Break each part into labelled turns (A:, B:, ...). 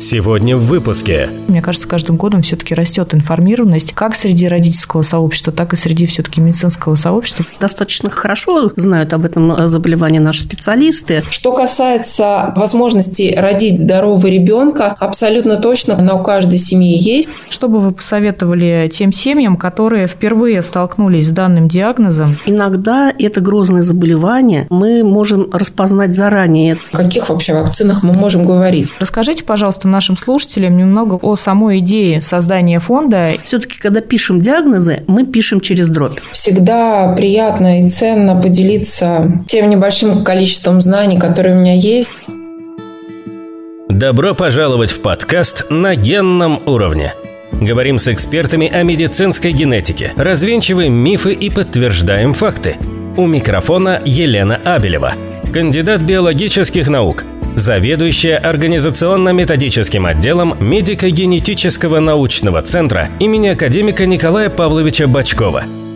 A: Сегодня в выпуске.
B: Мне кажется, каждым годом все-таки растет информированность как среди родительского сообщества, так и среди все-таки медицинского сообщества.
C: Достаточно хорошо знают об этом заболевании наши специалисты.
D: Что касается возможности родить здорового ребенка, абсолютно точно она у каждой семьи есть.
B: Что бы вы посоветовали тем семьям, которые впервые столкнулись с данным диагнозом?
C: Иногда это грозное заболевание мы можем распознать заранее.
D: О каких вообще вакцинах мы можем говорить?
B: Расскажите, пожалуйста, нашим слушателям немного о самой идее создания фонда.
C: Все-таки, когда пишем диагнозы, мы пишем через дробь.
D: Всегда приятно и ценно поделиться тем небольшим количеством знаний, которые у меня есть.
A: Добро пожаловать в подкаст «На генном уровне». Говорим с экспертами о медицинской генетике, развенчиваем мифы и подтверждаем факты. У микрофона Елена Абелева, кандидат биологических наук – заведующая организационно-методическим отделом медико-генетического научного центра имени академика Николая Павловича Бачкова –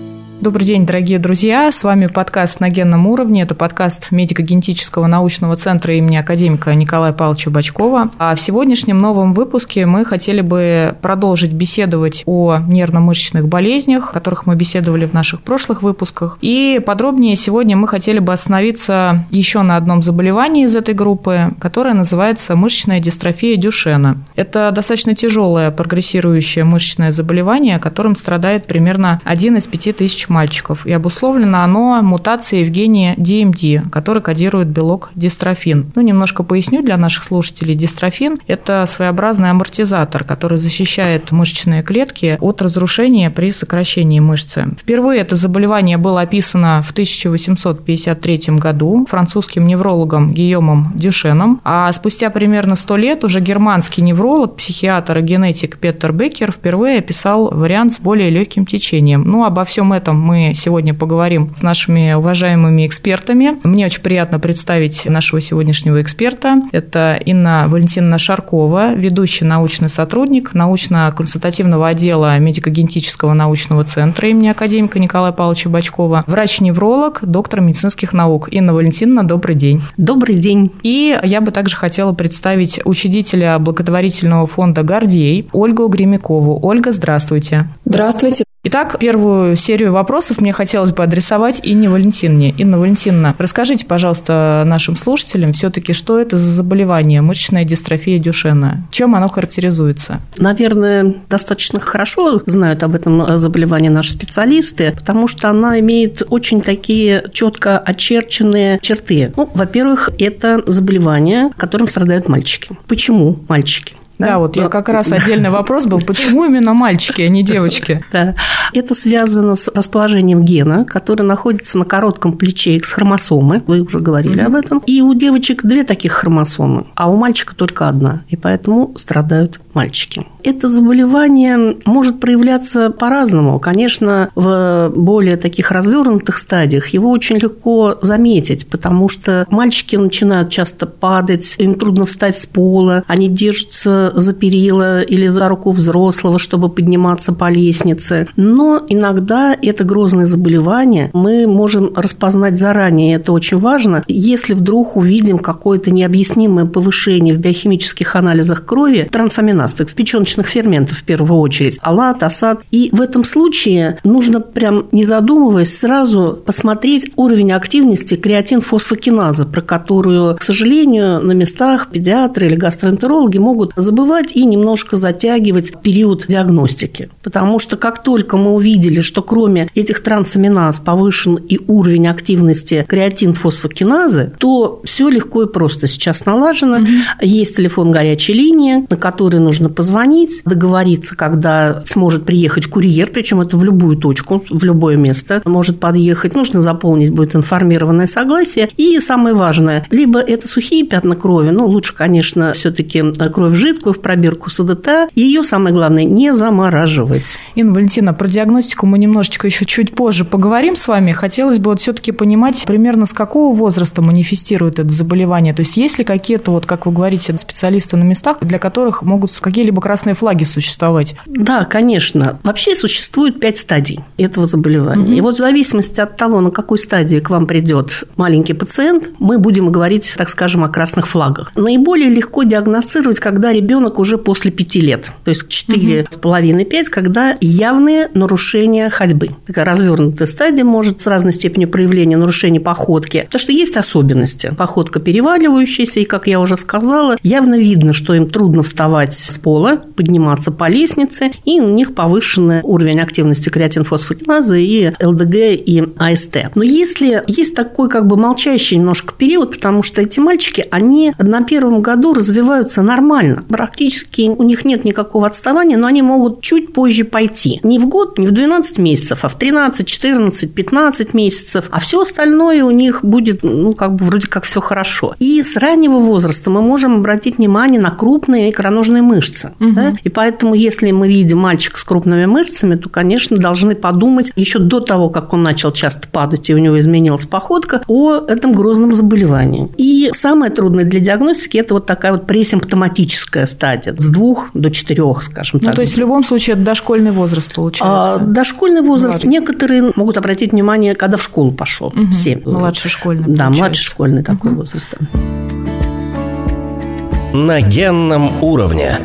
B: Добрый день, дорогие друзья. С вами подкаст на генном уровне. Это подкаст медико-генетического научного центра имени академика Николая Павловича Бачкова. А в сегодняшнем новом выпуске мы хотели бы продолжить беседовать о нервно-мышечных болезнях, о которых мы беседовали в наших прошлых выпусках. И подробнее сегодня мы хотели бы остановиться еще на одном заболевании из этой группы, которое называется мышечная дистрофия Дюшена. Это достаточно тяжелое прогрессирующее мышечное заболевание, которым страдает примерно один из пяти тысяч мальчиков, и обусловлено оно мутацией в гене DMD, который кодирует белок дистрофин. Ну, немножко поясню для наших слушателей. Дистрофин – это своеобразный амортизатор, который защищает мышечные клетки от разрушения при сокращении мышцы. Впервые это заболевание было описано в 1853 году французским неврологом Гийомом Дюшеном, а спустя примерно 100 лет уже германский невролог, психиатр и генетик Петер Беккер впервые описал вариант с более легким течением. Ну, обо всем этом мы сегодня поговорим с нашими уважаемыми экспертами. Мне очень приятно представить нашего сегодняшнего эксперта. Это Инна Валентиновна Шаркова, ведущий научный сотрудник научно-консультативного отдела медико-генетического научного центра имени академика Николая Павловича Бачкова, врач-невролог, доктор медицинских наук. Инна Валентиновна, добрый день.
C: Добрый день.
B: И я бы также хотела представить учредителя благотворительного фонда «Гордей» Ольгу Гремякову. Ольга, здравствуйте.
D: Здравствуйте.
B: Итак, первую серию вопросов мне хотелось бы адресовать Инне Валентиновне. Инна Валентиновна, расскажите, пожалуйста, нашим слушателям все-таки, что это за заболевание мышечная дистрофия Дюшена? Чем оно характеризуется?
C: Наверное, достаточно хорошо знают об этом заболевании наши специалисты, потому что она имеет очень такие четко очерченные черты. Ну, во-первых, это заболевание, которым страдают мальчики. Почему мальчики?
B: Да, да вот я как раз отдельный вопрос был, почему именно мальчики, а не девочки?
C: Да. Это связано с расположением гена, который находится на коротком плече X-хромосомы, вы уже говорили об этом. И у девочек две таких хромосомы, а у мальчика только одна, и поэтому страдают мальчики. Это заболевание может проявляться по-разному. Конечно, в более таких развернутых стадиях его очень легко заметить, потому что мальчики начинают часто падать, им трудно встать с пола, они держатся за перила или за руку взрослого, чтобы подниматься по лестнице. Но иногда это грозное заболевание мы можем распознать заранее, это очень важно. Если вдруг увидим какое-то необъяснимое повышение в биохимических анализах крови, трансаминаз, в печеночных ферментов в первую очередь, алат, асад. И в этом случае нужно прям не задумываясь сразу посмотреть уровень активности креатин-фосфокиназы, про которую, к сожалению, на местах педиатры или гастроэнтерологи могут забывать и немножко затягивать период диагностики. Потому что как только мы увидели, что кроме этих трансаминаз повышен и уровень активности креатин-фосфокиназы, то все легко и просто сейчас налажено. Угу. Есть телефон горячей линии, на который нужно позвонить, договориться, когда сможет приехать курьер, причем это в любую точку, в любое место может подъехать. Нужно заполнить будет информированное согласие. И самое важное, либо это сухие пятна крови, ну, лучше, конечно, все-таки кровь жидкую в пробирку СДТ. Ее, самое главное, не замораживать.
B: Инна Валентина, про диагностику мы немножечко еще чуть позже поговорим с вами. Хотелось бы вот все-таки понимать, примерно с какого возраста манифестирует это заболевание. То есть есть ли какие-то, вот как вы говорите, специалисты на местах, для которых могут какие-либо красные флаги существовать?
C: Да, конечно. Вообще существует пять стадий этого заболевания. Угу. И вот в зависимости от того, на какой стадии к вам придет маленький пациент, мы будем говорить, так скажем, о красных флагах. Наиболее легко диагностировать, когда ребенок уже после пяти лет, то есть четыре с половиной пять, когда явные нарушения ходьбы. Такая развернутая стадия может с разной степенью проявления нарушений походки, потому что есть особенности. Походка переваливающаяся, и, как я уже сказала, явно видно, что им трудно вставать с пола, подниматься по лестнице, и у них повышенный уровень активности креатинфосфокиназы и ЛДГ и АСТ. Но если есть такой как бы молчащий немножко период, потому что эти мальчики, они на первом году развиваются нормально. Практически у них нет никакого отставания, но они могут чуть позже пойти. Не в год, не в 12 месяцев, а в 13, 14, 15 месяцев. А все остальное у них будет, ну, как бы вроде как все хорошо. И с раннего возраста мы можем обратить внимание на крупные икроножные мышцы. Угу. Да? И поэтому, если мы видим мальчика с крупными мышцами, то, конечно, должны подумать еще до того, как он начал часто падать и у него изменилась походка, о этом грозном заболевании. И самое трудное для диагностики – это вот такая вот пресимптоматическая стадия с двух до четырех, скажем
B: ну,
C: так.
B: то есть в любом случае это дошкольный возраст получается?
C: А, дошкольный возраст. Младший. Некоторые могут обратить внимание, когда в школу пошел.
B: Угу. 7. Младший школьный.
C: Да, получается. младший школьный такой угу. возраст.
A: На генном уровне.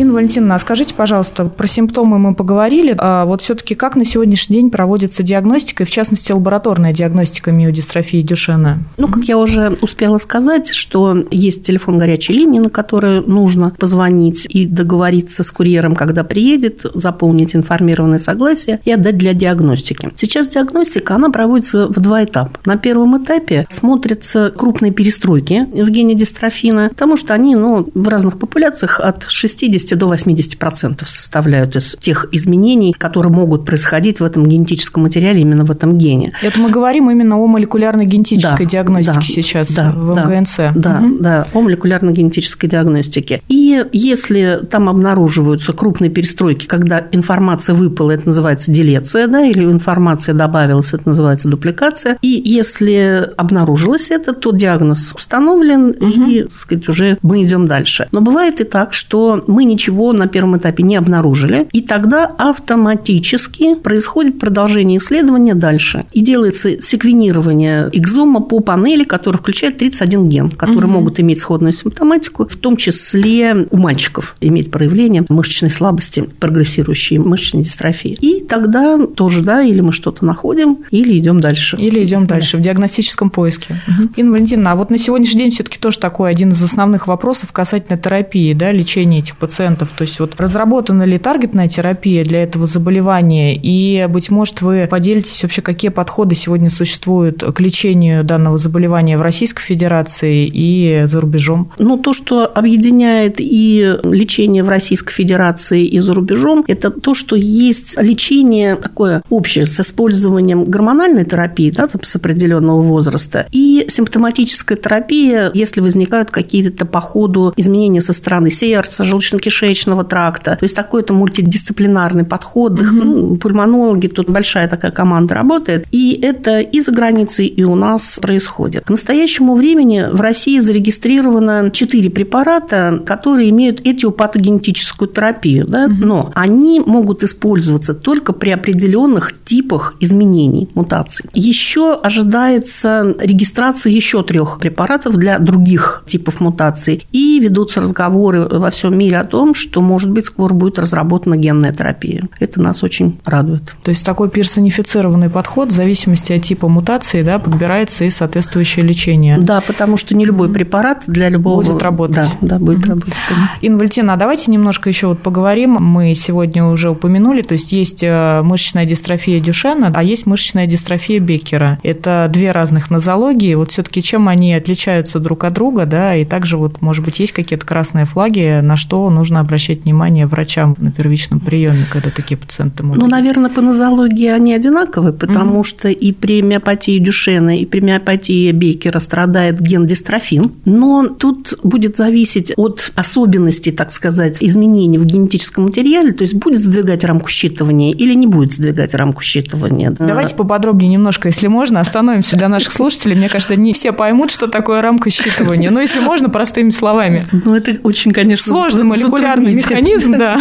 B: Инна Валентиновна, а скажите, пожалуйста, про симптомы мы поговорили. А вот все-таки как на сегодняшний день проводится диагностика, и в частности лабораторная диагностика миодистрофии Дюшена?
C: Ну, как я уже успела сказать, что есть телефон горячей линии, на который нужно позвонить и договориться с курьером, когда приедет, заполнить информированное согласие и отдать для диагностики. Сейчас диагностика, она проводится в два этапа. На первом этапе смотрятся крупные перестройки в гене дистрофина, потому что они ну, в разных популяциях от 60 70 до 80 процентов составляют из тех изменений, которые могут происходить в этом генетическом материале, именно в этом гене.
B: Это мы говорим именно о молекулярной генетической да, диагностике да, сейчас да, в МГНЦ.
C: Да, да, угу. да, о молекулярной генетической диагностике. И если там обнаруживаются крупные перестройки, когда информация выпала, это называется делеция, да, или информация добавилась, это называется дупликация. И если обнаружилось это, то диагноз установлен, угу. и, так сказать, уже мы идем дальше. Но бывает и так, что мы ничего на первом этапе не обнаружили, и тогда автоматически происходит продолжение исследования дальше. И делается секвенирование экзома по панели, которая включает 31 ген, которые угу. могут иметь сходную симптоматику, в том числе у мальчиков иметь проявление мышечной слабости, прогрессирующей мышечной дистрофии. И тогда тоже, да, или мы что-то находим, или идем дальше.
B: Или идем дальше да. в диагностическом поиске. Угу. Инна Валентиновна, а вот на сегодняшний день все-таки тоже такой один из основных вопросов касательно терапии, да, лечения этих пациентов пациентов. То есть вот разработана ли таргетная терапия для этого заболевания? И, быть может, вы поделитесь вообще, какие подходы сегодня существуют к лечению данного заболевания в Российской Федерации и за рубежом?
C: Ну, то, что объединяет и лечение в Российской Федерации и за рубежом, это то, что есть лечение такое общее с использованием гормональной терапии да, с определенного возраста и симптоматическая терапия, если возникают какие-то по ходу изменения со стороны сердца, желудочно кишечного тракта. То есть такой-то мультидисциплинарный подход. Угу. Ну, пульмонологи, тут большая такая команда работает. И это и за границей, и у нас происходит. К настоящему времени в России зарегистрировано 4 препарата, которые имеют этиопатогенетическую терапию. Да? Угу. Но они могут использоваться только при определенных типах изменений, мутаций. Еще ожидается регистрация еще трех препаратов для других типов мутаций. И ведутся разговоры во всем мире о том, том, что, может быть, скоро будет разработана генная терапия. Это нас очень радует.
B: То есть такой персонифицированный подход в зависимости от типа мутации да, подбирается и соответствующее лечение.
C: Да, потому что не любой препарат для любого...
B: Будет работать.
C: Да, да будет mm-hmm. работать.
B: Инна Валентина, а давайте немножко еще вот поговорим. Мы сегодня уже упомянули, то есть есть э, мышечная дистрофия Дюшена, а есть мышечная дистрофия Беккера. Это две разных нозологии. Вот все-таки чем они отличаются друг от друга, да, и также вот, может быть, есть какие-то красные флаги, на что нужно нужно обращать внимание врачам на первичном приеме, когда такие пациенты могут?
C: Ну, наверное, по нозологии они одинаковые, потому угу. что и при миопатии Дюшена, и при миопатии Беккера страдает ген дистрофин. Но тут будет зависеть от особенностей, так сказать, изменений в генетическом материале, то есть будет сдвигать рамку считывания или не будет сдвигать рамку считывания.
B: Давайте поподробнее немножко, если можно, остановимся для наших слушателей. Мне кажется, не все поймут, что такое рамка считывания. Но если можно, простыми словами.
C: Ну, это очень, конечно,
B: сложный молекулярный механизм, да.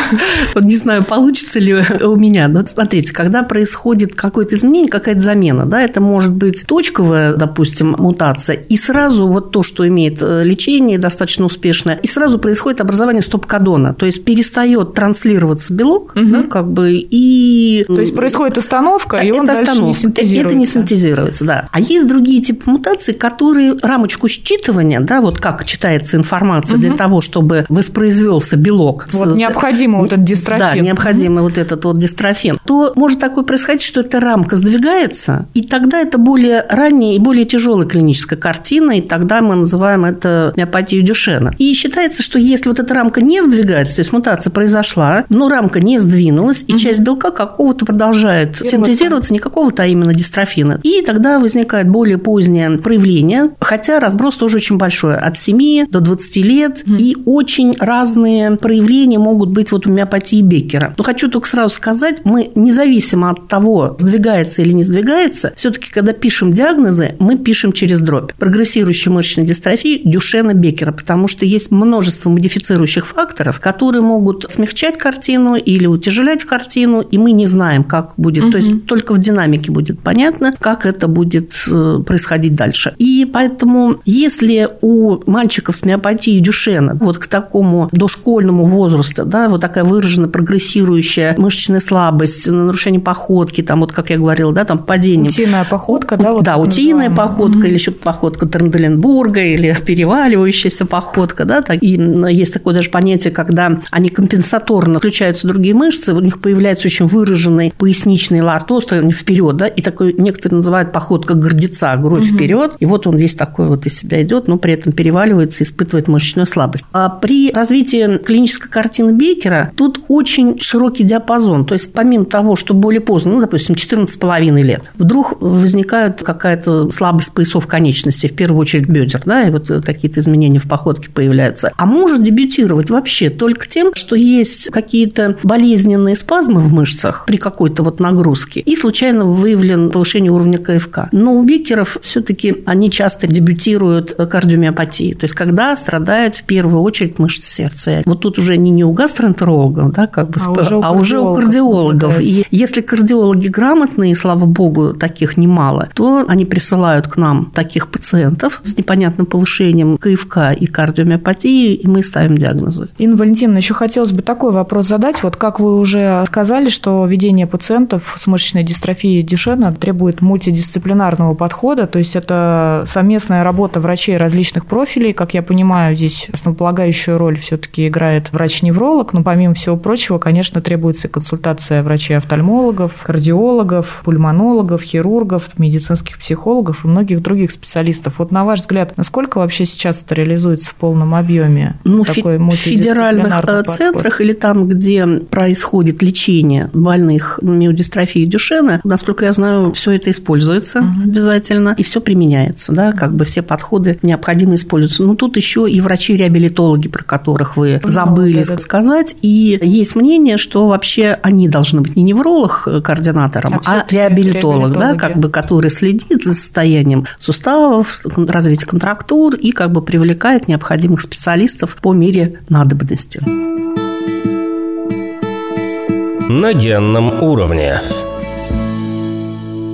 C: Не знаю, получится ли у меня. Но смотрите, когда происходит какое-то изменение, какая-то замена, да, это может быть точковая, допустим, мутация, и сразу вот то, что имеет э, лечение достаточно успешное, и сразу происходит образование стоп-кодона, то есть перестает транслироваться белок, угу. да, как бы, и...
B: То есть происходит остановка, и он
C: это
B: дальше не синтезируется.
C: Это не синтезируется, да. А есть другие типы мутаций, которые рамочку считывания, да, вот как читается информация угу. для того, чтобы воспроизвелся белок.
B: Вот необходимо вот этот дистрофин.
C: Да, необходимо вот этот вот дистрофин. То может такое происходить, что эта рамка сдвигается, и тогда это более ранняя и более тяжелая клиническая картина, и тогда мы называем это миопатией Дюшена. И считается, что если вот эта рамка не сдвигается, то есть мутация произошла, но рамка не сдвинулась, и угу. часть белка какого-то продолжает синтезироваться, не какого-то, а именно дистрофина. И тогда возникает более позднее проявление, хотя разброс тоже очень большой, от 7 до 20 лет, угу. и очень разные проявления могут быть вот у миопатии Беккера. Но хочу только сразу сказать, мы независимо от того, сдвигается или не сдвигается, все-таки, когда пишем диагнозы, мы пишем через дробь. Прогрессирующая мышечная дистрофия Дюшена Беккера, потому что есть множество модифицирующих факторов, которые могут смягчать картину или утяжелять картину, и мы не знаем, как будет. Угу. То есть только в динамике будет понятно, как это будет э, происходить дальше. И поэтому, если у мальчиков с миопатией Дюшена вот к такому дошкольному возрасту, да, вот такая выраженная прогрессирующая мышечная слабость, нарушение походки, там вот, как я говорила, да, там падение.
B: Утиная походка, да? Вот
C: да, утиная походка, угу. или еще походка Тренделенбурга, или переваливающаяся походка, да, так, и есть такое даже понятие, когда они компенсаторно включаются другие мышцы, у них появляется очень выраженный поясничный лартоз вперед, да, и такой некоторые называют походка гордеца, грудь угу. вперед, и вот он весь такой вот из себя идет, но при этом переваливается, испытывает мышечную слабость. А при развитии клинической картины Бейкера тут очень широкий диапазон, то есть помимо того, что более поздно, ну, допустим, 14,5 лет, вдруг возникает какая-то слабость поясов конечностей, в первую очередь бедер, да, и вот какие-то изменения в походке появляются. А может дебютировать вообще только тем, что есть какие-то болезненные спазмы в мышцах при какой-то вот нагрузке и случайно выявлен повышение уровня КФК. Но у бикеров все-таки они часто дебютируют кардиомиопатией, то есть когда страдают в первую очередь мышцы сердца. Вот тут уже не, не у гастроэнтерологов, да, как бы,
B: а, уже у, а уже у
C: кардиологов. И если кардиологи грамотные, слава богу, таких немало, то они присылают к нам таких пациентов с непонятным повышением КФК и кардиомиопатии, и мы ставим диагнозы.
B: Инна Валентиновна, еще хотелось бы такой вопрос задать. Вот как вы уже сказали, что ведение пациентов с мышечной дистрофией Дюшена требует мультидисциплинарного подхода, то есть это совместная работа врачей различных профилей. Как я понимаю, здесь основополагающую роль все-таки играет врач-невролог, но помимо всего прочего, конечно, требуется консультация врачей-офтальмологов, кардиологов, пульмонологов, хирургов, медицинских психологов и многих других специалистов. Вот на ваш взгляд, насколько вообще сейчас это реализуется в полном объеме?
C: Ну, такой в федеральных э, подход? центрах или там, где происходит лечение больных миодистрофией Дюшена, насколько я знаю, все это используется угу. обязательно и все применяется, да, как бы все подходы необходимо используются. Но тут еще и врачи-реабилитологи, про которых вы ну, забыли да, да. сказать, и есть мнение, что вообще они должны быть не невролог э, координатором, а, а реабилитолог, да, как бы, который следит за состоянием суставов, развитие контрактур и как бы привлекает необходимых специалистов по мере надобности.
A: На генном уровне.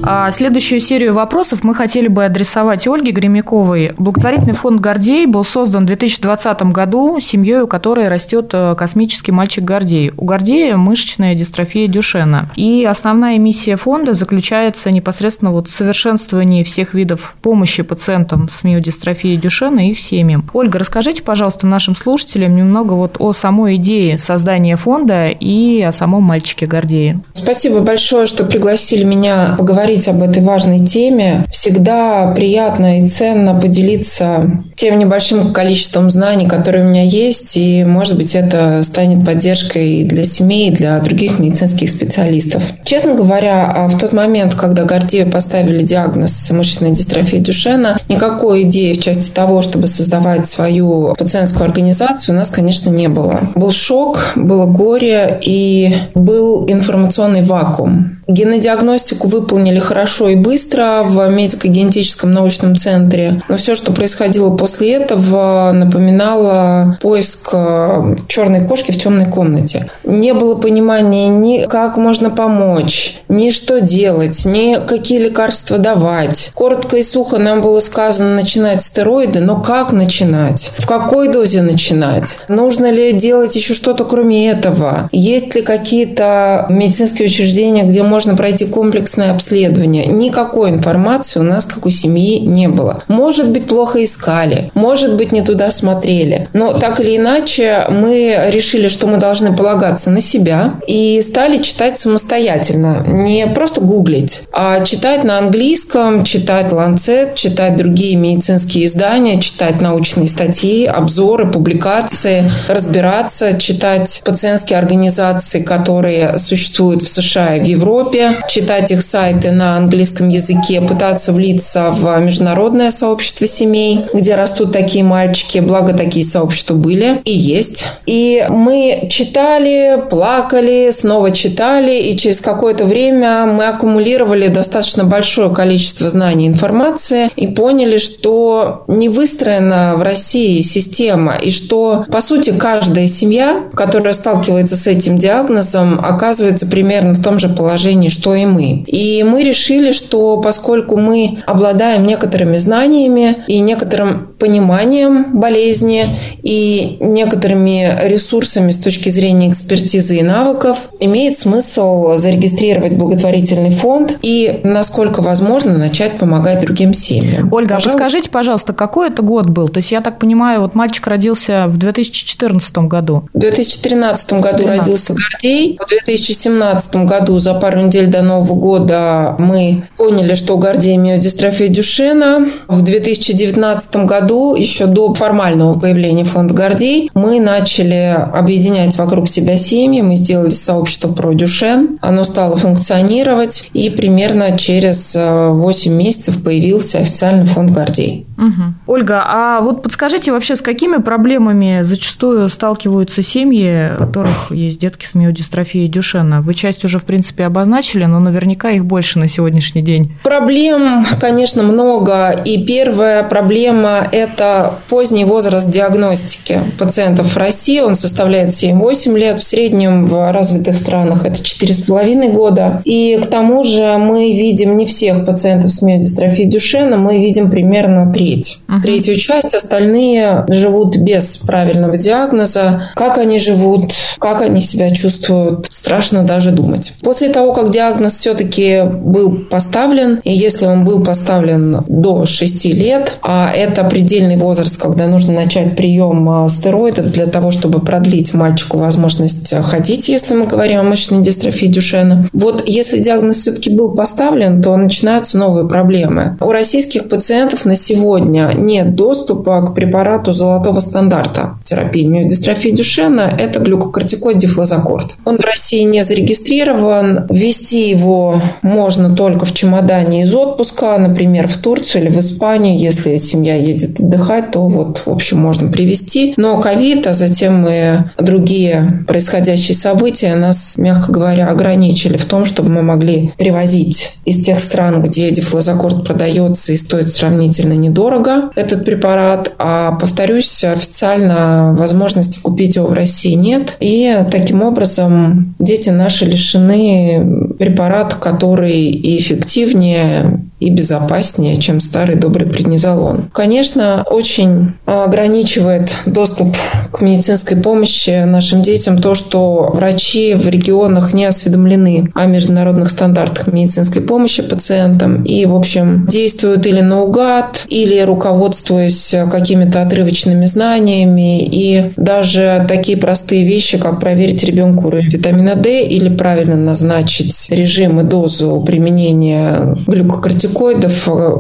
B: А следующую серию вопросов мы хотели бы адресовать Ольге Гремяковой. Благотворительный фонд «Гордей» был создан в 2020 году семьей, у которой растет э, космический мальчик Гордей. У Гордея мышечная дистрофия Дюшена. И основная миссия фонда заключается непосредственно вот в совершенствовании всех видов помощи пациентам с миодистрофией Дюшена и их семьям. Ольга, расскажите, пожалуйста, нашим слушателям немного вот о самой идее создания фонда и о самом мальчике Гордее.
D: Спасибо большое, что пригласили меня поговорить говорить об этой важной теме. Всегда приятно и ценно поделиться тем небольшим количеством знаний, которые у меня есть, и, может быть, это станет поддержкой для семей, и для других медицинских специалистов. Честно говоря, а в тот момент, когда Гордею поставили диагноз мышечной дистрофии Дюшена, никакой идеи в части того, чтобы создавать свою пациентскую организацию, у нас, конечно, не было. Был шок, было горе и был информационный вакуум. Генодиагностику выполнили хорошо и быстро в медико-генетическом научном центре, но все, что происходило после этого, напоминало поиск э, черной кошки в темной комнате. Не было понимания ни как можно помочь, ни что делать, ни какие лекарства давать. Коротко и сухо нам было сказано начинать стероиды, но как начинать? В какой дозе начинать? Нужно ли делать еще что-то кроме этого? Есть ли какие-то медицинские учреждения, где можно можно пройти комплексное обследование. Никакой информации у нас, как у семьи, не было. Может быть, плохо искали, может быть, не туда смотрели. Но так или иначе, мы решили, что мы должны полагаться на себя и стали читать самостоятельно. Не просто гуглить, а читать на английском, читать Lancet, читать другие медицинские издания, читать научные статьи, обзоры, публикации, разбираться, читать пациентские организации, которые существуют в США и в Европе, Европе, читать их сайты на английском языке, пытаться влиться в международное сообщество семей, где растут такие мальчики. Благо, такие сообщества были и есть. И мы читали, плакали, снова читали, и через какое-то время мы аккумулировали достаточно большое количество знаний и информации и поняли, что не выстроена в России система, и что, по сути, каждая семья, которая сталкивается с этим диагнозом, оказывается примерно в том же положении, положении, что и мы. И мы решили, что поскольку мы обладаем некоторыми знаниями и некоторым пониманием болезни и некоторыми ресурсами с точки зрения экспертизы и навыков, имеет смысл зарегистрировать благотворительный фонд и, насколько возможно, начать помогать другим семьям.
B: Ольга, а подскажите, пожалуйста, какой это год был? То есть, я так понимаю, вот мальчик родился в 2014 году.
D: В 2013 году 13. родился Гордей. В 2017 году, за пару недель до Нового года, мы поняли, что у Гордея миодистрофия Дюшена. В 2019 году еще до формального появления фонда Гордей, мы начали объединять вокруг себя семьи, мы сделали сообщество про Дюшен, оно стало функционировать, и примерно через 8 э, месяцев появился официальный фонд Гордей.
B: Угу. Ольга, а вот подскажите вообще, с какими проблемами зачастую сталкиваются семьи, у которых есть детки с миодистрофией Дюшена? Вы часть уже, в принципе, обозначили, но наверняка их больше на сегодняшний день.
D: Проблем, конечно, много. И первая проблема – это поздний возраст диагностики пациентов в России. Он составляет 7-8 лет. В среднем в развитых странах это 4,5 года. И к тому же мы видим не всех пациентов с миодистрофией Дюшена, мы видим примерно 3 треть. Uh-huh. Третью часть остальные живут без правильного диагноза. Как они живут, как они себя чувствуют, страшно даже думать. После того, как диагноз все-таки был поставлен, и если он был поставлен до 6 лет, а это предельный возраст, когда нужно начать прием а, стероидов для того, чтобы продлить мальчику возможность ходить, если мы говорим о мышечной дистрофии Дюшена. Вот если диагноз все-таки был поставлен, то начинаются новые проблемы. У российских пациентов на сегодня сегодня нет доступа к препарату золотого стандарта терапии миодистрофии Дюшена, это глюкокортикоид дифлозакорд. Он в России не зарегистрирован. Ввести его можно только в чемодане из отпуска, например, в Турцию или в Испанию. Если семья едет отдыхать, то вот, в общем, можно привезти. Но ковид, а затем и другие происходящие события нас, мягко говоря, ограничили в том, чтобы мы могли привозить из тех стран, где дифлозакорд продается и стоит сравнительно недорого, дорого, этот препарат, а, повторюсь, официально возможности купить его в России нет. И таким образом дети наши лишены препарата, который и эффективнее, и безопаснее, чем старый добрый преднизолон. Конечно, очень ограничивает доступ к медицинской помощи нашим детям то, что врачи в регионах не осведомлены о международных стандартах медицинской помощи пациентам и, в общем, действуют или наугад, или руководствуясь какими-то отрывочными знаниями. И даже такие простые вещи, как проверить ребенку уровень витамина D или правильно назначить режим и дозу применения глюкокортикоидов,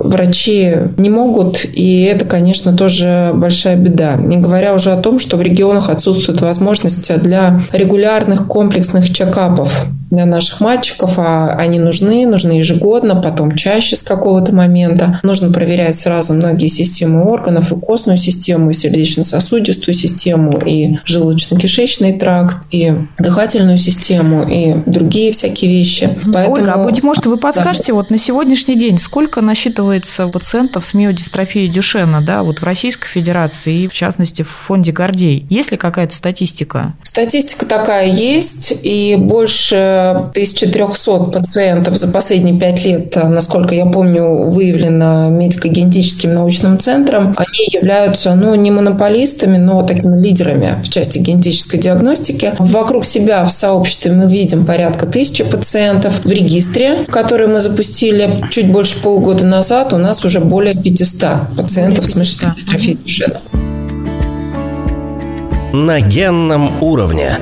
D: врачи не могут. И это, конечно, тоже большая беда. Не говоря уже о том, что в регионах отсутствует возможность для регулярных комплексных чекапов для наших мальчиков, а они нужны, нужны ежегодно, потом чаще с какого-то момента. Нужно проверять сразу многие системы органов, и костную систему, и сердечно-сосудистую систему, и желудочно-кишечный тракт, и дыхательную систему, и другие всякие вещи.
B: Поэтому... Ольга, а быть может, вы подскажете, да. вот на сегодняшний день сколько насчитывается пациентов с миодистрофией Дюшена, да, вот в Российской Федерации и, в частности, в фонде Гордей? Есть ли какая-то статистика?
D: Статистика такая есть, и больше 1300 пациентов за последние пять лет, насколько я помню, выявлено медико-генетическим научным центром. Они являются, ну, не монополистами, но такими лидерами в части генетической диагностики. Вокруг себя в сообществе мы видим порядка тысячи пациентов. В регистре, который мы запустили чуть больше полгода назад, у нас уже более 500 пациентов с мышечной дистрофией Дюшена.
A: На генном уровне.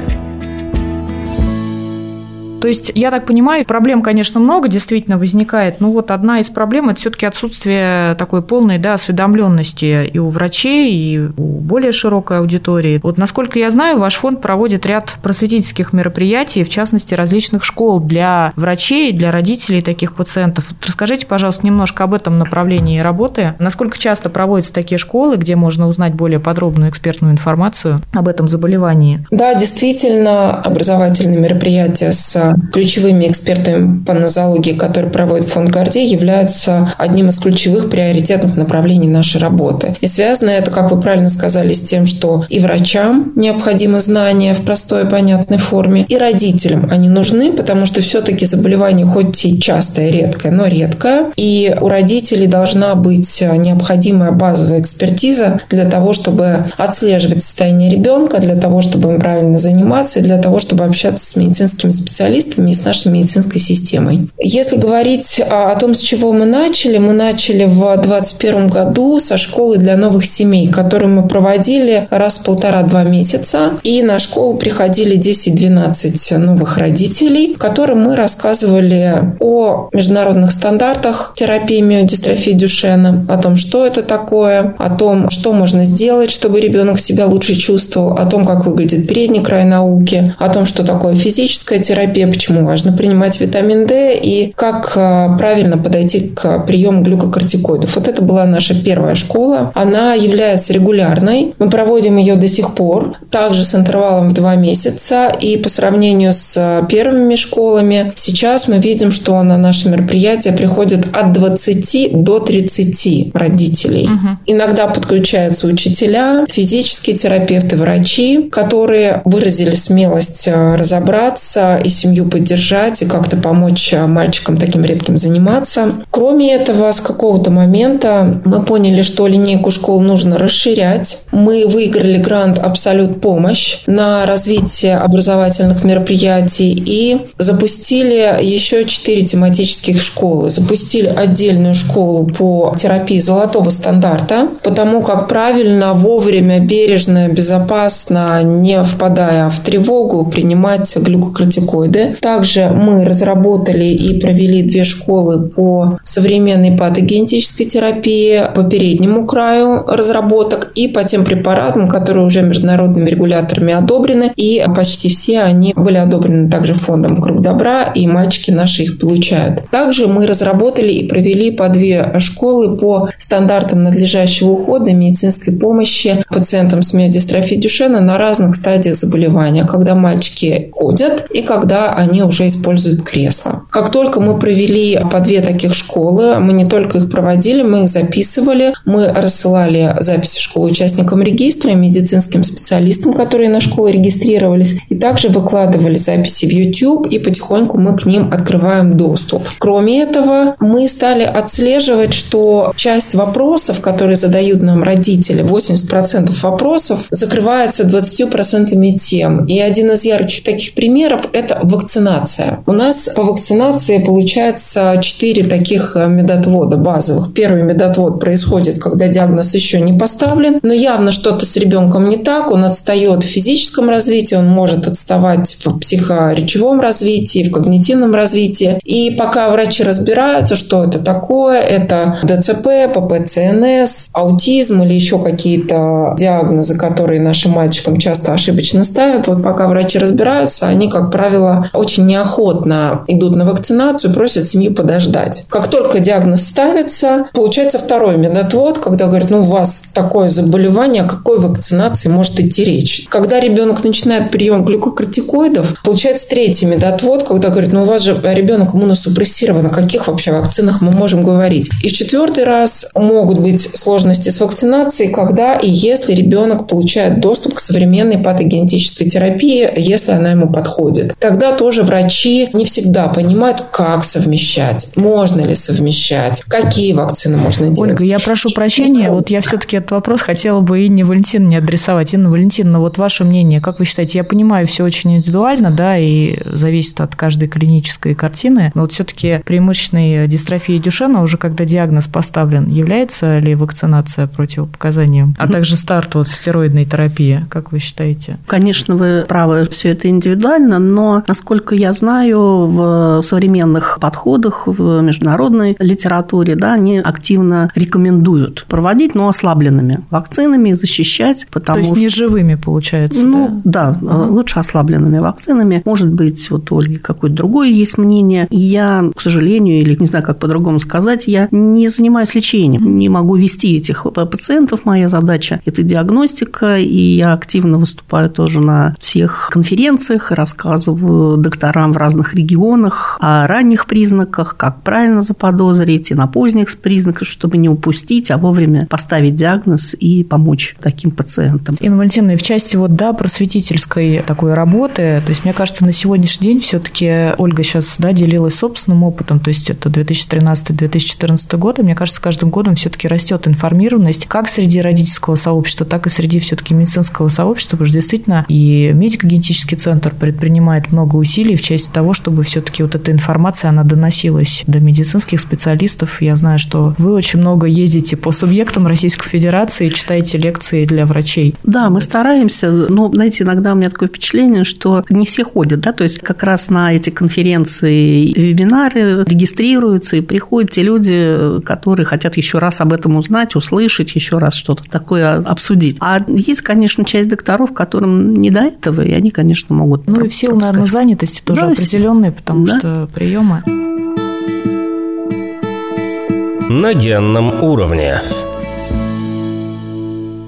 B: То есть, я так понимаю, проблем, конечно, много действительно возникает, но вот одна из проблем – это все таки отсутствие такой полной да, осведомленности и у врачей, и у более широкой аудитории. Вот, насколько я знаю, ваш фонд проводит ряд просветительских мероприятий, в частности, различных школ для врачей, для родителей таких пациентов. Вот расскажите, пожалуйста, немножко об этом направлении работы. Насколько часто проводятся такие школы, где можно узнать более подробную экспертную информацию об этом заболевании?
D: Да, действительно, образовательные мероприятия с ключевыми экспертами по нозологии, которые проводит фонд Гордей, являются одним из ключевых приоритетных направлений нашей работы. И связано это, как вы правильно сказали, с тем, что и врачам необходимы знания в простой и понятной форме, и родителям они нужны, потому что все-таки заболевание хоть и частое, редкое, но редкое, и у родителей должна быть необходимая базовая экспертиза для того, чтобы отслеживать состояние ребенка, для того, чтобы им правильно заниматься, и для того, чтобы общаться с медицинскими специалистами специалистами и с нашей медицинской системой. Если говорить о том, с чего мы начали, мы начали в 2021 году со школы для новых семей, которую мы проводили раз в полтора-два месяца. И на школу приходили 10-12 новых родителей, которым мы рассказывали о международных стандартах терапии миодистрофии Дюшена, о том, что это такое, о том, что можно сделать, чтобы ребенок себя лучше чувствовал, о том, как выглядит передний край науки, о том, что такое физическая терапия, почему важно принимать витамин D и как а, правильно подойти к приему глюкокортикоидов. Вот это была наша первая школа. Она является регулярной. Мы проводим ее до сих пор, также с интервалом в два месяца. И по сравнению с а, первыми школами, сейчас мы видим, что на наши мероприятия приходят от 20 до 30 родителей. Угу. Иногда подключаются учителя, физические терапевты, врачи, которые выразили смелость а, разобраться и семью семью поддержать и как-то помочь а, мальчикам таким редким заниматься. Кроме этого, с какого-то момента мы поняли, что линейку школ нужно расширять. Мы выиграли грант «Абсолют помощь» на развитие образовательных мероприятий и запустили еще четыре тематических школы. Запустили отдельную школу по терапии золотого стандарта, потому как правильно, вовремя, бережно, безопасно, не впадая в тревогу, принимать глюкокортикоиды. Также мы разработали и провели две школы по современной патогенетической терапии по переднему краю разработок и по тем препаратам, которые уже международными регуляторами одобрены. И почти все они были одобрены также фондом «Круг добра», и мальчики наши их получают. Также мы разработали и провели по две школы по стандартам надлежащего ухода и медицинской помощи пациентам с миодистрофией Дюшена на разных стадиях заболевания, когда мальчики ходят и когда они уже используют кресло. Как только мы провели по две таких школы, мы не только их проводили, мы их записывали, мы рассылали записи школы участникам регистра медицинским специалистам, которые на школу регистрировались, и также выкладывали записи в YouTube, и потихоньку мы к ним открываем доступ. Кроме этого, мы стали отслеживать, что часть вопросов, которые задают нам родители, 80% вопросов закрывается 20% тем. И один из ярких таких примеров – это вакцинация. У нас по вакцинации получается 4 таких медотвода базовых. Первый медотвод происходит, когда диагноз еще не поставлен, но явно что-то с ребенком не так, он отстает в физическом развитии, он может отставать в психоречевом развитии, в когнитивном развитии. И пока врачи разбираются, что это такое, это ДЦП, ППЦНС, аутизм или еще какие-то диагнозы, которые нашим мальчикам часто ошибочно ставят, вот пока врачи разбираются, они, как правило, очень неохотно идут на вакцинацию, просят семью подождать. Как только диагноз ставится, получается второй медотвод, когда говорят, ну, у вас такое заболевание, о какой вакцинации может идти речь? Когда ребенок начинает прием глюкокортикоидов, получается третий медотвод, когда говорят, ну, у вас же ребенок иммуносупрессирован, о каких вообще вакцинах мы можем говорить? И в четвертый раз могут быть сложности с вакцинацией, когда и если ребенок получает доступ к современной патогенетической терапии, если она ему подходит. Тогда тоже врачи не всегда понимают, как совмещать, можно ли совмещать, какие вакцины можно делать.
B: Ольга, я прошу прощения, вот я все-таки этот вопрос хотела бы Инне Валентиновне адресовать. Инна Валентиновна, вот ваше мнение, как вы считаете, я понимаю, все очень индивидуально, да, и зависит от каждой клинической картины, но вот все-таки преимущественной дистрофии Дюшена уже когда диагноз поставлен, является ли вакцинация противопоказанием, а также старт вот стероидной терапии, как вы считаете?
C: Конечно, вы правы, все это индивидуально, но, насколько я знаю, в современных подходах, в международной литературе, да, они активно рекомендуют проводить, но ослабленными вакцинами, защищать, потому
B: То есть
C: что...
B: не живыми, получается,
C: Ну, да, да угу. лучше ослабленными вакцинами. Может быть, вот у Ольги какое-то другое есть мнение. Я, к сожалению, или не знаю, как по-другому сказать, я не занимаюсь лечением, не могу вести этих пациентов. Моя задача – это диагностика, и я активно выступаю тоже на всех конференциях, рассказываю докторам в разных регионах о ранних признаках, как правильно заподозрить, и на поздних признаках, чтобы не упустить, а вовремя поставить диагноз и помочь таким пациентам.
B: Инна Валентиновна, в части вот, да, просветительской такой работы, то есть, мне кажется, на сегодняшний день все-таки Ольга сейчас, да, делилась собственным опытом, то есть, это 2013-2014 год, и мне кажется, каждым годом все-таки растет информированность как среди родительского сообщества, так и среди все-таки медицинского сообщества, потому что действительно и медико-генетический центр предпринимает много усилий в части того, чтобы все-таки вот эта информация, она доносилась до медицинских специалистов. Я знаю, что вы очень много ездите по субъектам Российской Федерации, читаете лекции для врачей.
C: Да, мы стараемся, но, знаете, иногда у меня такое впечатление, что не все ходят, да, то есть как раз на эти конференции, вебинары регистрируются и приходят те люди, которые хотят еще раз об этом узнать, услышать, еще раз что-то такое обсудить. А есть, конечно, часть докторов, которым не до этого, и они, конечно, могут...
B: Ну и в силу, наверное, занятости тоже да, определенные, потому да. что приемы...
A: На генном уровне.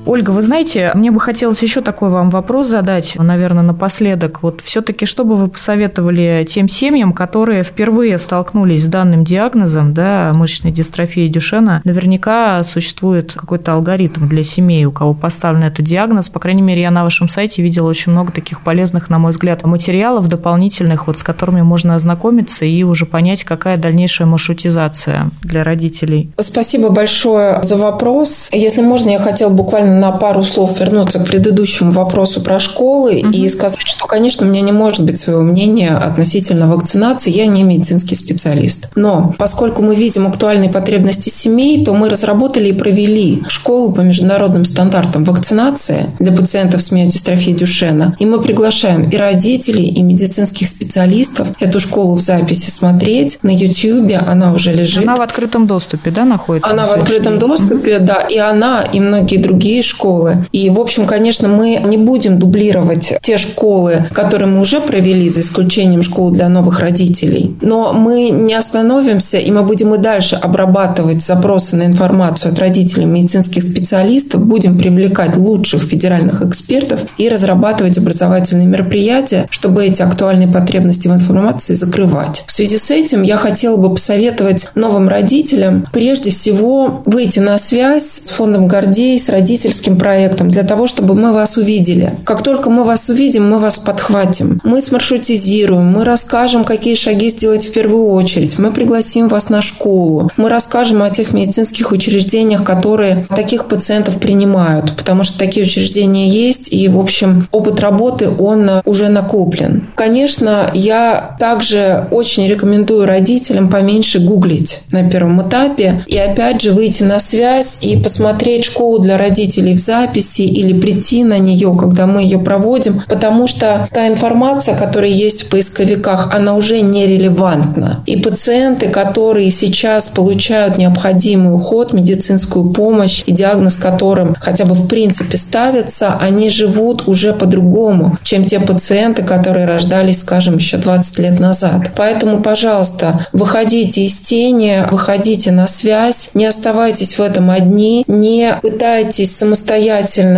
B: Ольга, вы знаете, мне бы хотелось еще такой вам вопрос задать, наверное, напоследок. Вот все-таки что бы вы посоветовали тем семьям, которые впервые столкнулись с данным диагнозом, да, мышечной дистрофии Дюшена? Наверняка существует какой-то алгоритм для семей, у кого поставлен этот диагноз. По крайней мере, я на вашем сайте видела очень много таких полезных, на мой взгляд, материалов дополнительных, вот с которыми можно ознакомиться и уже понять, какая дальнейшая маршрутизация для родителей.
D: Спасибо большое за вопрос. Если можно, я хотела буквально на пару слов вернуться к предыдущему вопросу про школы угу. и сказать, что, конечно, у меня не может быть своего мнения относительно вакцинации, я не медицинский специалист. Но поскольку мы видим актуальные потребности семей, то мы разработали и провели школу по международным стандартам вакцинации для пациентов с миодистрофией Дюшена. И мы приглашаем и родителей, и медицинских специалистов эту школу в записи смотреть. На YouTube она уже лежит.
B: Она в открытом доступе, да, находится?
D: Она в открытом доступе, да. И она, и многие другие школы. И, в общем, конечно, мы не будем дублировать те школы, которые мы уже провели, за исключением школ для новых родителей. Но мы не остановимся, и мы будем и дальше обрабатывать запросы на информацию от родителей медицинских специалистов, будем привлекать лучших федеральных экспертов и разрабатывать образовательные мероприятия, чтобы эти актуальные потребности в информации закрывать. В связи с этим я хотела бы посоветовать новым родителям прежде всего выйти на связь с фондом Гордей, с родительским проектом, для того, чтобы мы вас увидели. Как только мы вас увидим, мы вас подхватим. Мы смаршрутизируем, мы расскажем, какие шаги сделать в первую очередь. Мы пригласим вас на школу. Мы расскажем о тех медицинских учреждениях, которые таких пациентов принимают, потому что такие учреждения есть, и, в общем, опыт работы, он уже накоплен. Конечно, я также очень рекомендую родителям поменьше гуглить на первом этапе и, опять же, выйти на связь и посмотреть школу для родителей в записи или прийти на нее, когда мы ее проводим, потому что та информация, которая есть в поисковиках, она уже нерелевантна. И пациенты, которые сейчас получают необходимый уход, медицинскую помощь и диагноз которым хотя бы в принципе ставится, они живут уже по-другому, чем те пациенты, которые рождались, скажем, еще 20 лет назад. Поэтому, пожалуйста, выходите из тени, выходите на связь, не оставайтесь в этом одни, не пытайтесь самостоятельно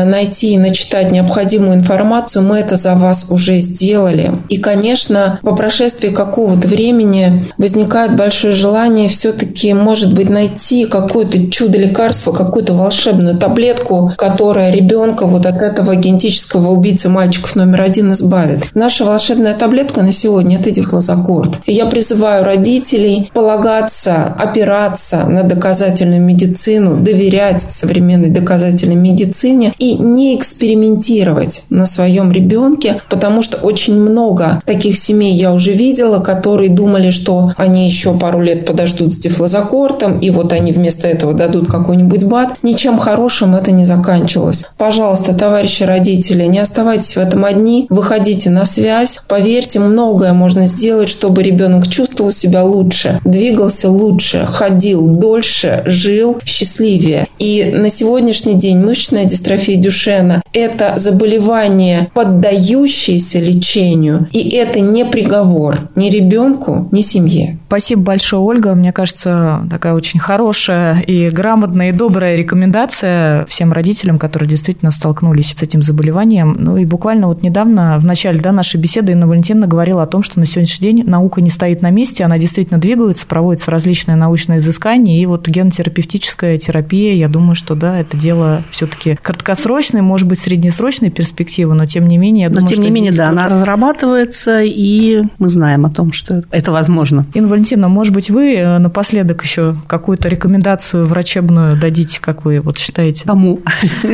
D: найти и начитать необходимую информацию, мы это за вас уже сделали. И, конечно, по прошествии какого-то времени возникает большое желание все-таки, может быть, найти какое-то чудо-лекарство, какую-то волшебную таблетку, которая ребенка вот от этого генетического убийцы мальчиков номер один избавит. Наша волшебная таблетка на сегодня – это дифлозакорд. И я призываю родителей полагаться, опираться на доказательную медицину, доверять современной доказательной медицине и не экспериментировать на своем ребенке, потому что очень много таких семей я уже видела, которые думали, что они еще пару лет подождут с дифлозакортом, и вот они вместо этого дадут какой-нибудь бат. Ничем хорошим это не заканчивалось. Пожалуйста, товарищи родители, не оставайтесь в этом одни, выходите на связь. Поверьте, многое можно сделать, чтобы ребенок чувствовал себя лучше, двигался лучше, ходил дольше, жил счастливее. И на сегодняшний день мышечная дистрофия Дюшена – это заболевание, поддающееся лечению, и это не приговор ни ребенку, ни семье.
B: Спасибо большое, Ольга. Мне кажется, такая очень хорошая и грамотная и добрая рекомендация всем родителям, которые действительно столкнулись с этим заболеванием. Ну и буквально вот недавно, в начале да, нашей беседы, Инна Валентиновна говорила о том, что на сегодняшний день наука не стоит на месте, она действительно двигается, проводятся различные научные изыскания, и вот генотерапевтическая терапия, я думаю, что да, это дело все-таки краткосрочной, может быть, среднесрочной перспективы, но тем не менее, я
C: но
B: думаю,
C: тем не менее, да,
B: тоже...
C: она разрабатывается, и мы знаем о том, что это возможно.
B: Инна Валентиновна, может быть, вы э, напоследок еще какую-то рекомендацию врачебную дадите, как вы вот считаете?
C: Кому?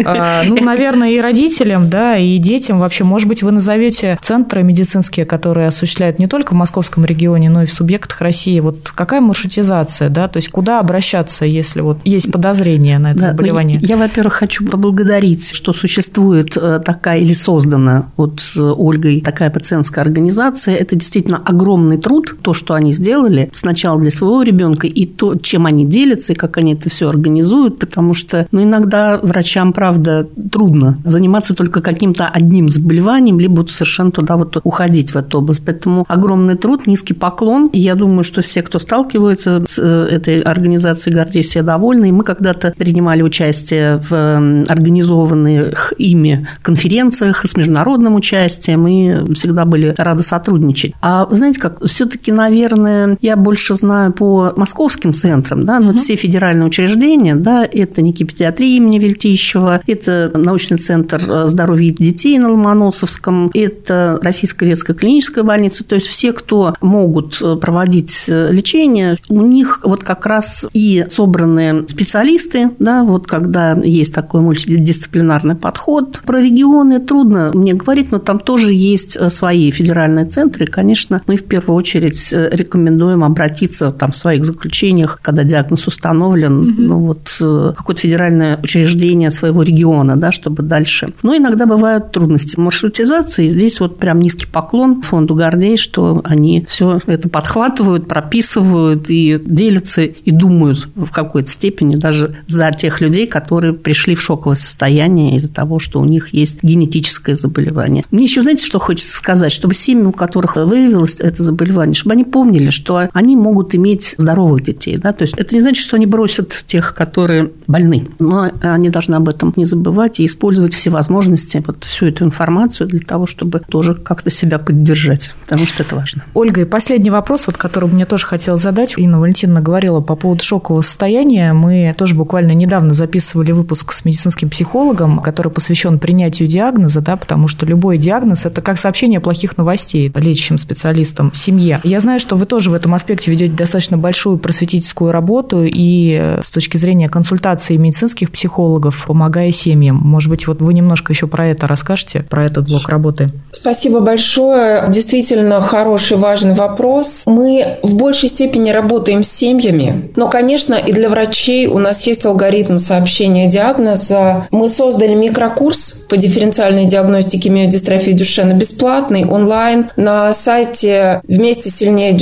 B: А, ну, наверное, и родителям, да, и детям вообще. Может быть, вы назовете центры медицинские, которые осуществляют не только в московском регионе, но и в субъектах России. Вот какая маршрутизация, да, то есть куда обращаться, если вот есть подозрение на это да, заболевание?
C: Я, во-первых, хочу поблагодарить, что существует э, такая или создана вот Ольгой такая пациентская организация. Это действительно огромный труд, то, что они сделали сначала для своего ребенка, и то, чем они делятся, и как они это все организуют, потому что ну, иногда врачам, правда, трудно заниматься только каким-то одним заболеванием, либо совершенно туда вот уходить в эту область. Поэтому огромный труд, низкий поклон. И я думаю, что все, кто сталкивается с э, этой организацией Гордей, все довольны. И мы когда-то принимали участие в организованных ими конференциях с международным участием и всегда были рады сотрудничать. А знаете как, все-таки, наверное, я больше знаю по московским центрам, да, но угу. все федеральные учреждения, да, это Ники педиатрии имени Вельтищева, это научный центр э, здоровья детей на Ломоносовском, это Российская детская клиническая больница, то есть все, кто могут э, проводить э, лечение, у них вот как раз и собраны специалисты, да, вот когда есть такой мультидисциплинарный подход. Про регионы трудно мне говорить, но там тоже есть свои федеральные центры, и, конечно, мы в первую очередь рекомендуем рекомендуем обратиться там в своих заключениях, когда диагноз установлен, угу. ну вот э, какое-то федеральное учреждение своего региона, да, чтобы дальше. Но иногда бывают трудности маршрутизации. Здесь вот прям низкий поклон фонду Гордей, что они все это подхватывают, прописывают и делятся и думают в какой-то степени даже за тех людей, которые пришли в шоковое состояние из-за того, что у них есть генетическое заболевание. Мне еще, знаете, что хочется сказать? Чтобы семьи, у которых выявилось это заболевание, чтобы они помнили, что они могут иметь здоровых детей. Да? То есть это не значит, что они бросят тех, которые больны. Но они должны об этом не забывать и использовать все возможности, вот всю эту информацию для того, чтобы тоже как-то себя поддержать, потому что это важно.
B: Ольга, и последний вопрос, вот, который мне тоже хотел задать. Инна Валентиновна говорила по поводу шокового состояния. Мы тоже буквально недавно записывали выпуск с медицинским психологом, который посвящен принятию диагноза, да, потому что любой диагноз – это как сообщение плохих новостей лечащим специалистам, семье. Я знаю, что вы тоже в этом аспекте ведете достаточно большую просветительскую работу и э, с точки зрения консультации медицинских психологов, помогая семьям. Может быть, вот вы немножко еще про это расскажете, про этот блок работы?
D: Спасибо большое. Действительно хороший, важный вопрос. Мы в большей степени работаем с семьями, но, конечно, и для врачей у нас есть алгоритм сообщения диагноза. Мы создали микрокурс по дифференциальной диагностике миодистрофии Дюшена бесплатный онлайн на сайте вместе сильнее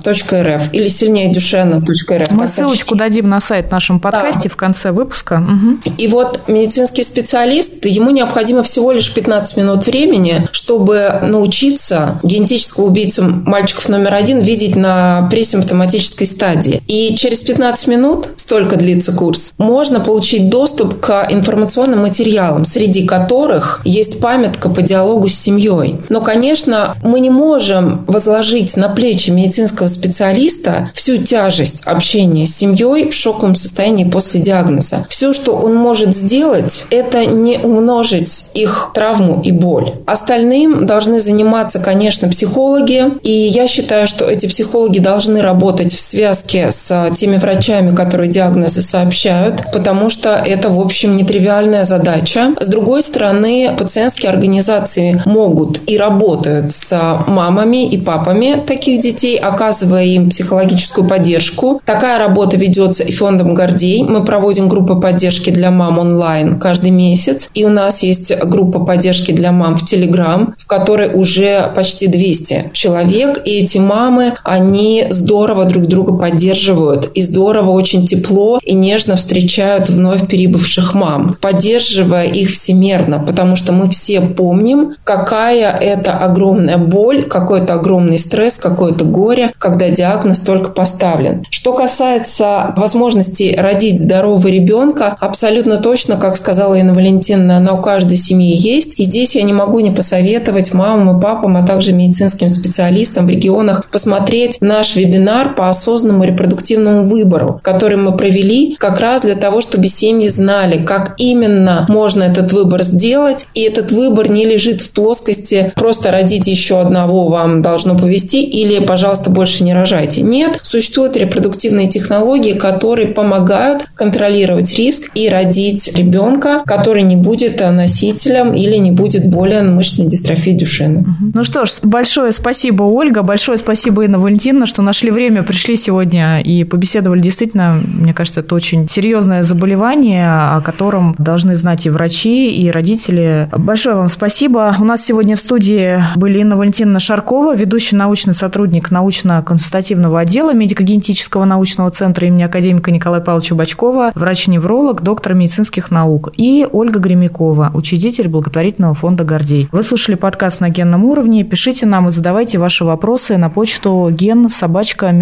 D: Дюшена.рф или сильнее Дюшена.рф.
B: Мы ссылочку дадим на сайт нашем подкасте да. в конце выпуска. Угу.
D: И вот медицинский специалист, ему необходимо всего лишь 15 минут времени, чтобы научиться генетического убийцу мальчиков номер один видеть на пресимптоматической стадии. И через 15 минут, столько длится курс, можно получить доступ к информационным материалам, среди которых есть памятка по диалогу с семьей. Но, конечно, мы не можем возложить на плечи медицинского специалиста всю тяжесть общения с семьей в шоковом состоянии после диагноза. Все, что он может сделать, это не умножить их травму и боль. Остальным должны заниматься, конечно, психологи. И я считаю, что эти психологи должны работать в связке с теми врачами, которые диагнозы сообщают, потому что это, в общем, нетривиальная задача. С другой стороны, пациентские организации могут и работают с мамами и папами таких детей, оказывая им психологическую поддержку. Такая работа ведется и фондом Гордей. Мы проводим группы поддержки для мам онлайн каждый месяц. И у нас есть группа поддержки для мам в Телеграм, в которой уже почти 200 человек. И эти мамы, они здорово друг друга поддерживают и здорово, очень тепло и нежно встречают вновь перебывших мам, поддерживая их всемерно, потому что мы все помним, какая это огромная боль, какой-то огромный стресс, какое-то горе, когда диагноз только поставлен. Что касается возможности родить здорового ребенка, абсолютно точно, как сказала Инна Валентиновна, она у каждой семьи есть. И здесь я не могу не посоветовать мамам и папам, а также медицинским специалистам в регионах посмотреть наш вебинар по осознанному репродуктивному выбору, который мы провели как раз для того, чтобы семьи знали, как именно можно этот выбор сделать. И этот выбор не лежит в плоскости «просто родите еще одного, вам должно повести» или «пожалуйста, больше не рожайте». Нет, существуют репродуктивные технологии, которые помогают контролировать риск и родить ребенка, который не будет носителем или не будет болен мышечной дистрофией Дюшена.
B: Ну что ж, большое спасибо, Ольга, большое спасибо, Инна Валентиновна, что нашли время, пришли сегодня и побеседовали. Действительно, мне кажется, это очень серьезное заболевание, о котором должны знать и врачи, и родители. Большое вам спасибо. У нас сегодня в студии были Инна Валентиновна Шаркова, ведущий научный сотрудник научно-консультативного отдела медико-генетического научного центра имени академика Николая Павловича Бачкова, врач-невролог, доктор медицинских наук, и Ольга Гремякова, учредитель благотворительного фонда «Гордей». Вы слушали подкаст на генном уровне, пишите нам и задавайте ваши вопросы на почту ген собачка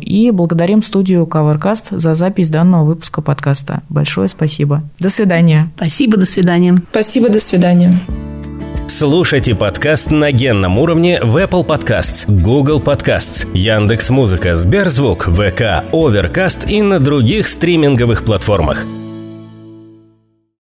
B: и благодарим студию Covercast за запись данного выпуска подкаста. Большое спасибо. До свидания.
C: Спасибо, до свидания.
D: Спасибо, до свидания.
A: Слушайте подкаст на генном уровне в Apple Podcasts, Google Podcasts, Яндекс.Музыка, Сберзвук, ВК, Overcast и на других стриминговых платформах –